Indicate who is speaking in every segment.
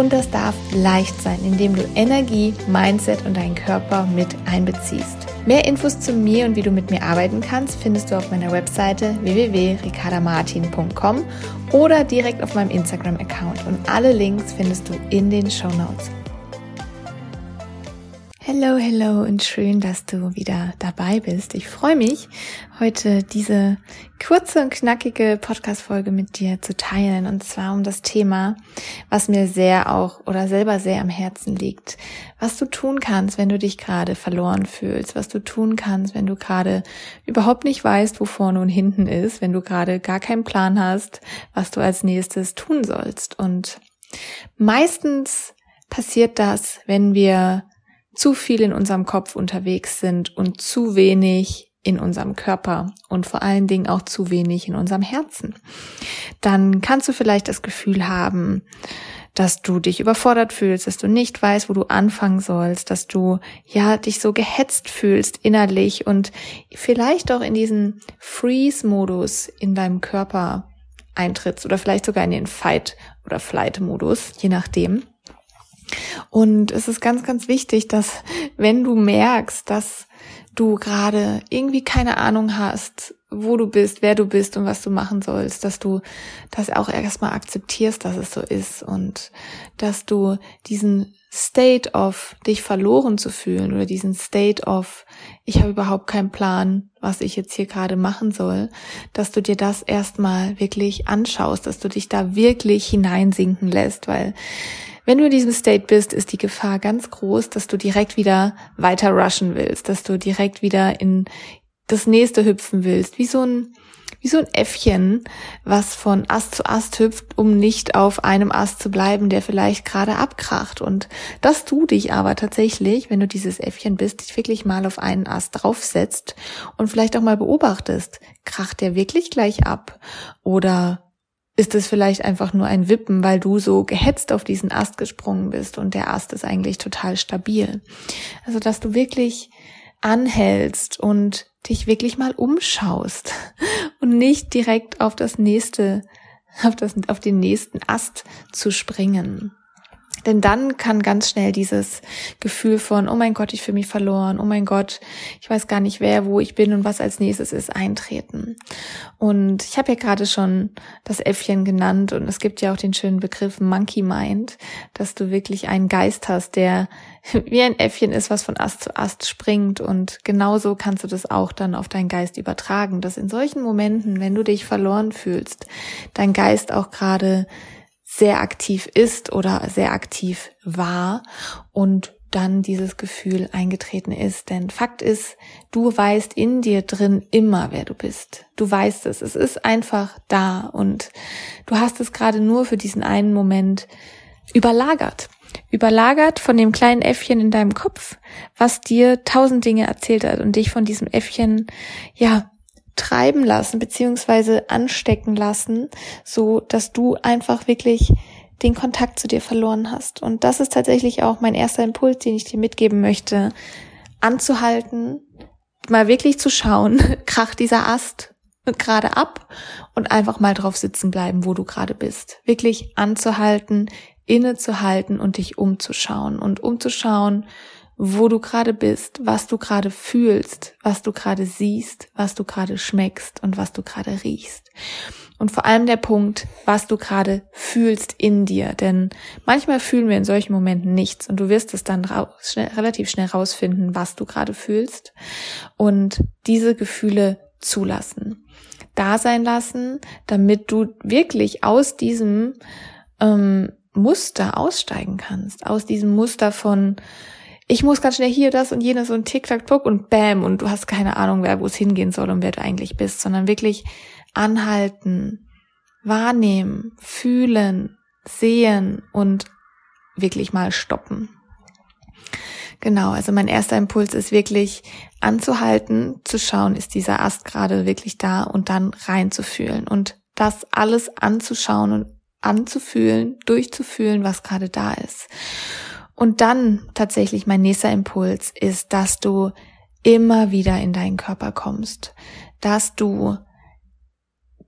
Speaker 1: Und das darf leicht sein, indem du Energie, Mindset und deinen Körper mit einbeziehst. Mehr Infos zu mir und wie du mit mir arbeiten kannst, findest du auf meiner Webseite www.ricardamartin.com oder direkt auf meinem Instagram-Account. Und alle Links findest du in den Show Notes. Hello, hello und schön, dass du wieder dabei bist. Ich freue mich, heute diese kurze und knackige Podcast-Folge mit dir zu teilen. Und zwar um das Thema, was mir sehr auch oder selber sehr am Herzen liegt. Was du tun kannst, wenn du dich gerade verloren fühlst. Was du tun kannst, wenn du gerade überhaupt nicht weißt, wo vorne und hinten ist. Wenn du gerade gar keinen Plan hast, was du als nächstes tun sollst. Und meistens passiert das, wenn wir zu viel in unserem Kopf unterwegs sind und zu wenig in unserem Körper und vor allen Dingen auch zu wenig in unserem Herzen. Dann kannst du vielleicht das Gefühl haben, dass du dich überfordert fühlst, dass du nicht weißt, wo du anfangen sollst, dass du ja dich so gehetzt fühlst innerlich und vielleicht auch in diesen Freeze-Modus in deinem Körper eintrittst oder vielleicht sogar in den Fight- oder Flight-Modus, je nachdem. Und es ist ganz, ganz wichtig, dass wenn du merkst, dass du gerade irgendwie keine Ahnung hast, wo du bist, wer du bist und was du machen sollst, dass du das auch erstmal akzeptierst, dass es so ist und dass du diesen State of dich verloren zu fühlen oder diesen State of ich habe überhaupt keinen Plan, was ich jetzt hier gerade machen soll, dass du dir das erstmal wirklich anschaust, dass du dich da wirklich hineinsinken lässt, weil wenn du in diesem State bist, ist die Gefahr ganz groß, dass du direkt wieder weiter rushen willst, dass du direkt wieder in das nächste hüpfen willst, wie so ein wie so ein Äffchen, was von Ast zu Ast hüpft, um nicht auf einem Ast zu bleiben, der vielleicht gerade abkracht. Und dass du dich aber tatsächlich, wenn du dieses Äffchen bist, dich wirklich mal auf einen Ast draufsetzt und vielleicht auch mal beobachtest, kracht der wirklich gleich ab? Oder ist es vielleicht einfach nur ein Wippen, weil du so gehetzt auf diesen Ast gesprungen bist und der Ast ist eigentlich total stabil. Also, dass du wirklich anhältst und dich wirklich mal umschaust und nicht direkt auf das nächste, auf das, auf den nächsten Ast zu springen. Denn dann kann ganz schnell dieses Gefühl von, oh mein Gott, ich fühle mich verloren, oh mein Gott, ich weiß gar nicht wer, wo ich bin und was als nächstes ist, eintreten. Und ich habe ja gerade schon das Äffchen genannt und es gibt ja auch den schönen Begriff Monkey Mind, dass du wirklich einen Geist hast, der wie ein Äffchen ist, was von Ast zu Ast springt. Und genauso kannst du das auch dann auf deinen Geist übertragen, dass in solchen Momenten, wenn du dich verloren fühlst, dein Geist auch gerade sehr aktiv ist oder sehr aktiv war und dann dieses Gefühl eingetreten ist. Denn Fakt ist, du weißt in dir drin immer, wer du bist. Du weißt es. Es ist einfach da und du hast es gerade nur für diesen einen Moment überlagert. Überlagert von dem kleinen Äffchen in deinem Kopf, was dir tausend Dinge erzählt hat und dich von diesem Äffchen, ja, treiben lassen beziehungsweise anstecken lassen, so dass du einfach wirklich den Kontakt zu dir verloren hast. Und das ist tatsächlich auch mein erster Impuls, den ich dir mitgeben möchte, anzuhalten, mal wirklich zu schauen, kracht dieser Ast gerade ab und einfach mal drauf sitzen bleiben, wo du gerade bist. Wirklich anzuhalten, innezuhalten und dich umzuschauen und umzuschauen, wo du gerade bist, was du gerade fühlst, was du gerade siehst, was du gerade schmeckst und was du gerade riechst. Und vor allem der Punkt, was du gerade fühlst in dir. Denn manchmal fühlen wir in solchen Momenten nichts und du wirst es dann raus, schnell, relativ schnell rausfinden, was du gerade fühlst und diese Gefühle zulassen. Da sein lassen, damit du wirklich aus diesem ähm, Muster aussteigen kannst, aus diesem Muster von ich muss ganz schnell hier das und jenes und tick-tack-tuck und bam und du hast keine Ahnung, wer wo es hingehen soll und wer du eigentlich bist, sondern wirklich anhalten, wahrnehmen, fühlen, sehen und wirklich mal stoppen. Genau, also mein erster Impuls ist wirklich anzuhalten, zu schauen, ist dieser Ast gerade wirklich da und dann reinzufühlen und das alles anzuschauen und anzufühlen, durchzufühlen, was gerade da ist. Und dann tatsächlich mein nächster Impuls ist, dass du immer wieder in deinen Körper kommst, dass du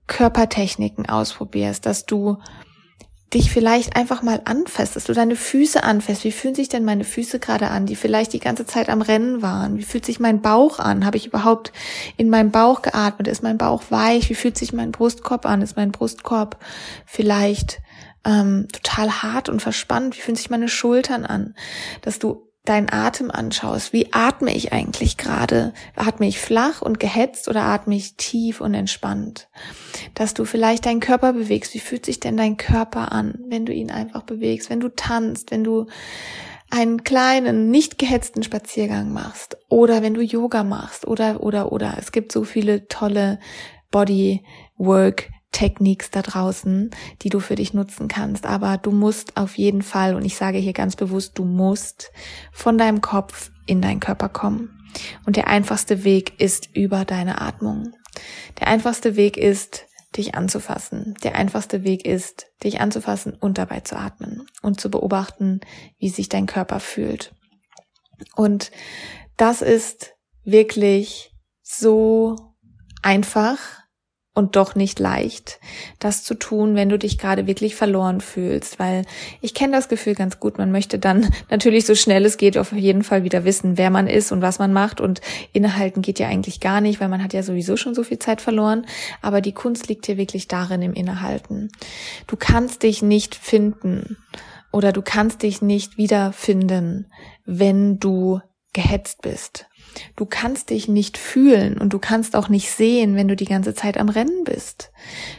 Speaker 1: Körpertechniken ausprobierst, dass du dich vielleicht einfach mal anfasst, dass du deine Füße anfasst. Wie fühlen sich denn meine Füße gerade an, die vielleicht die ganze Zeit am Rennen waren? Wie fühlt sich mein Bauch an? Habe ich überhaupt in meinem Bauch geatmet? Ist mein Bauch weich? Wie fühlt sich mein Brustkorb an? Ist mein Brustkorb vielleicht ähm, total hart und verspannt? Wie fühlen sich meine Schultern an? Dass du deinen Atem anschaust. Wie atme ich eigentlich gerade? Atme ich flach und gehetzt oder atme ich tief und entspannt? Dass du vielleicht deinen Körper bewegst. Wie fühlt sich denn dein Körper an, wenn du ihn einfach bewegst, wenn du tanzt, wenn du einen kleinen, nicht gehetzten Spaziergang machst oder wenn du Yoga machst oder, oder, oder. Es gibt so viele tolle Bodywork Techniques da draußen, die du für dich nutzen kannst. Aber du musst auf jeden Fall, und ich sage hier ganz bewusst, du musst von deinem Kopf in deinen Körper kommen. Und der einfachste Weg ist über deine Atmung. Der einfachste Weg ist, dich anzufassen. Der einfachste Weg ist, dich anzufassen und dabei zu atmen und zu beobachten, wie sich dein Körper fühlt. Und das ist wirklich so einfach und doch nicht leicht, das zu tun, wenn du dich gerade wirklich verloren fühlst, weil ich kenne das Gefühl ganz gut. Man möchte dann natürlich so schnell es geht auf jeden Fall wieder wissen, wer man ist und was man macht und innehalten geht ja eigentlich gar nicht, weil man hat ja sowieso schon so viel Zeit verloren. Aber die Kunst liegt hier wirklich darin im Innehalten. Du kannst dich nicht finden oder du kannst dich nicht wiederfinden, wenn du gehetzt bist. Du kannst dich nicht fühlen und du kannst auch nicht sehen, wenn du die ganze Zeit am Rennen bist.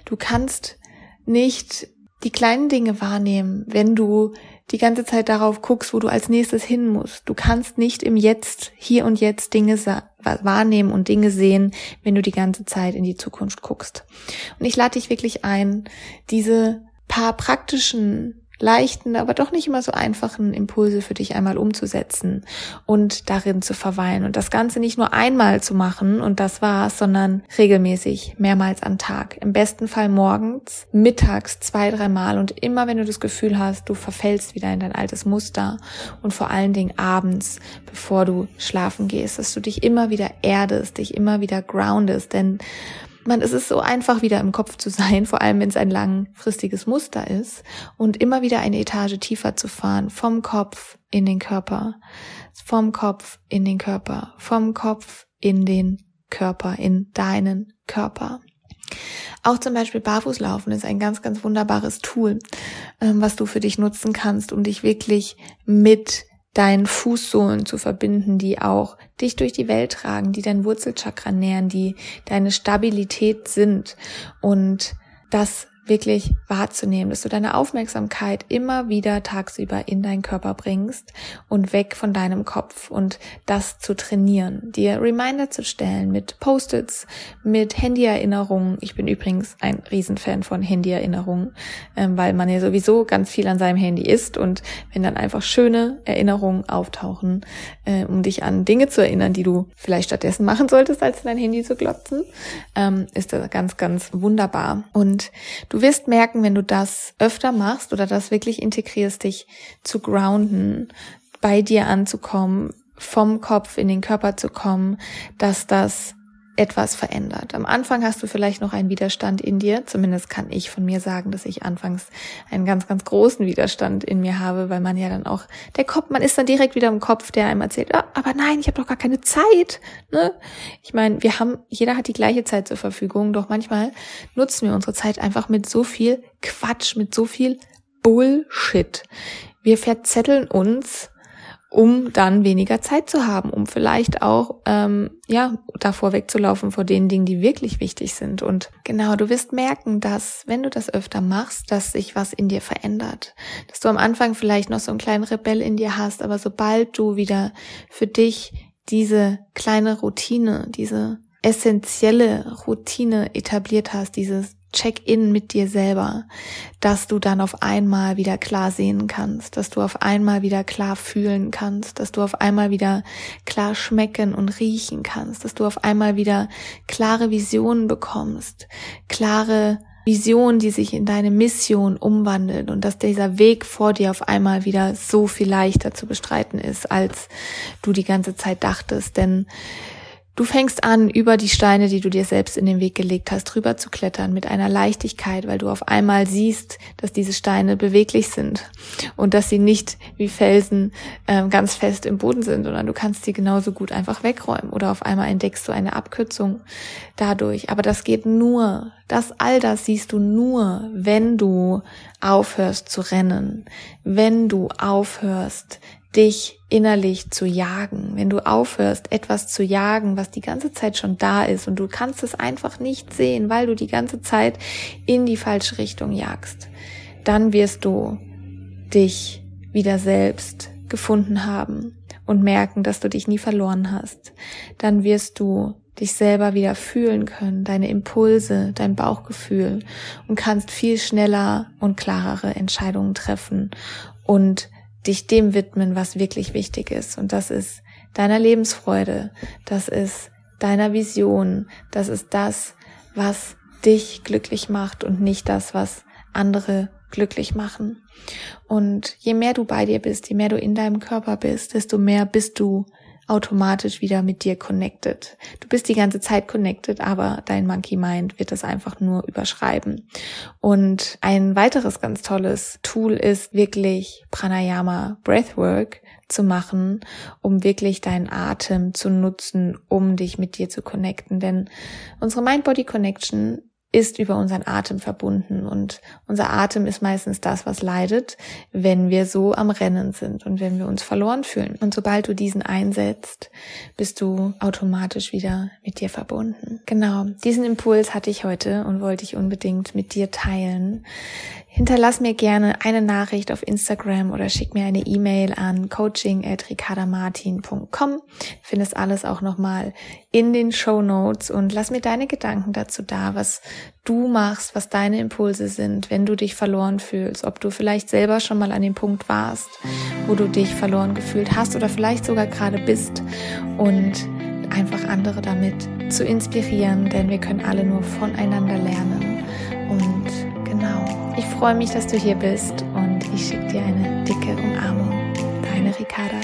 Speaker 1: Du kannst nicht die kleinen Dinge wahrnehmen, wenn du die ganze Zeit darauf guckst, wo du als nächstes hin musst. Du kannst nicht im Jetzt, hier und jetzt Dinge wahrnehmen und Dinge sehen, wenn du die ganze Zeit in die Zukunft guckst. Und ich lade dich wirklich ein, diese paar praktischen leichten, aber doch nicht immer so einfachen Impulse für dich einmal umzusetzen und darin zu verweilen und das Ganze nicht nur einmal zu machen und das war's, sondern regelmäßig, mehrmals am Tag. Im besten Fall morgens, mittags zwei, dreimal und immer wenn du das Gefühl hast, du verfällst wieder in dein altes Muster und vor allen Dingen abends, bevor du schlafen gehst, dass du dich immer wieder erdest, dich immer wieder groundest, denn man, es ist so einfach wieder im Kopf zu sein, vor allem wenn es ein langfristiges Muster ist und immer wieder eine Etage tiefer zu fahren, vom Kopf in den Körper, vom Kopf in den Körper, vom Kopf in den Körper, in deinen Körper. Auch zum Beispiel Barfußlaufen ist ein ganz, ganz wunderbares Tool, ähm, was du für dich nutzen kannst, um dich wirklich mit deinen Fußsohlen zu verbinden, die auch dich durch die Welt tragen, die dein Wurzelchakra nähern, die deine Stabilität sind. Und das wirklich wahrzunehmen, dass du deine Aufmerksamkeit immer wieder tagsüber in deinen Körper bringst und weg von deinem Kopf und das zu trainieren, dir Reminder zu stellen mit Post-its, mit Handyerinnerungen. Ich bin übrigens ein Riesenfan von Handyerinnerungen, ähm, weil man ja sowieso ganz viel an seinem Handy ist und wenn dann einfach schöne Erinnerungen auftauchen, äh, um dich an Dinge zu erinnern, die du vielleicht stattdessen machen solltest, als dein Handy zu glotzen, ähm, ist das ganz, ganz wunderbar. Und Du wirst merken, wenn du das öfter machst oder das wirklich integrierst, dich zu grounden, bei dir anzukommen, vom Kopf in den Körper zu kommen, dass das etwas verändert. Am Anfang hast du vielleicht noch einen Widerstand in dir. Zumindest kann ich von mir sagen, dass ich anfangs einen ganz, ganz großen Widerstand in mir habe, weil man ja dann auch, der Kopf, man ist dann direkt wieder im Kopf, der einem erzählt, ah, aber nein, ich habe doch gar keine Zeit. Ne? Ich meine, wir haben, jeder hat die gleiche Zeit zur Verfügung, doch manchmal nutzen wir unsere Zeit einfach mit so viel Quatsch, mit so viel Bullshit. Wir verzetteln uns um dann weniger Zeit zu haben, um vielleicht auch ähm, ja davor wegzulaufen vor den Dingen, die wirklich wichtig sind. Und genau, du wirst merken, dass wenn du das öfter machst, dass sich was in dir verändert, dass du am Anfang vielleicht noch so einen kleinen Rebell in dir hast, aber sobald du wieder für dich diese kleine Routine, diese essentielle Routine etabliert hast, dieses Check-in mit dir selber, dass du dann auf einmal wieder klar sehen kannst, dass du auf einmal wieder klar fühlen kannst, dass du auf einmal wieder klar schmecken und riechen kannst, dass du auf einmal wieder klare Visionen bekommst, klare Vision, die sich in deine Mission umwandelt und dass dieser Weg vor dir auf einmal wieder so viel leichter zu bestreiten ist, als du die ganze Zeit dachtest. Denn Du fängst an, über die Steine, die du dir selbst in den Weg gelegt hast, drüber zu klettern mit einer Leichtigkeit, weil du auf einmal siehst, dass diese Steine beweglich sind und dass sie nicht wie Felsen äh, ganz fest im Boden sind, sondern du kannst sie genauso gut einfach wegräumen oder auf einmal entdeckst du eine Abkürzung dadurch. Aber das geht nur, das all das siehst du nur, wenn du aufhörst zu rennen, wenn du aufhörst, dich innerlich zu jagen, wenn du aufhörst, etwas zu jagen, was die ganze Zeit schon da ist und du kannst es einfach nicht sehen, weil du die ganze Zeit in die falsche Richtung jagst, dann wirst du dich wieder selbst gefunden haben und merken, dass du dich nie verloren hast. Dann wirst du dich selber wieder fühlen können, deine Impulse, dein Bauchgefühl und kannst viel schneller und klarere Entscheidungen treffen und dich dem widmen, was wirklich wichtig ist. Und das ist deiner Lebensfreude, das ist deiner Vision, das ist das, was dich glücklich macht und nicht das, was andere glücklich machen. Und je mehr du bei dir bist, je mehr du in deinem Körper bist, desto mehr bist du automatisch wieder mit dir connected. Du bist die ganze Zeit connected, aber dein Monkey Mind wird das einfach nur überschreiben. Und ein weiteres ganz tolles Tool ist wirklich Pranayama Breathwork zu machen, um wirklich deinen Atem zu nutzen, um dich mit dir zu connecten. Denn unsere Mind-Body Connection ist über unseren Atem verbunden und unser Atem ist meistens das, was leidet, wenn wir so am Rennen sind und wenn wir uns verloren fühlen. Und sobald du diesen einsetzt, bist du automatisch wieder mit dir verbunden. Genau, diesen Impuls hatte ich heute und wollte ich unbedingt mit dir teilen. Hinterlass mir gerne eine Nachricht auf Instagram oder schick mir eine E-Mail an coaching.ricardamartin.com. Findest alles auch nochmal in den Show Notes und lass mir deine Gedanken dazu da, was du machst, was deine Impulse sind, wenn du dich verloren fühlst, ob du vielleicht selber schon mal an dem Punkt warst, wo du dich verloren gefühlt hast oder vielleicht sogar gerade bist und einfach andere damit zu inspirieren, denn wir können alle nur voneinander lernen und genau ich freue mich, dass du hier bist und ich schicke dir eine dicke Umarmung. Deine Ricarda.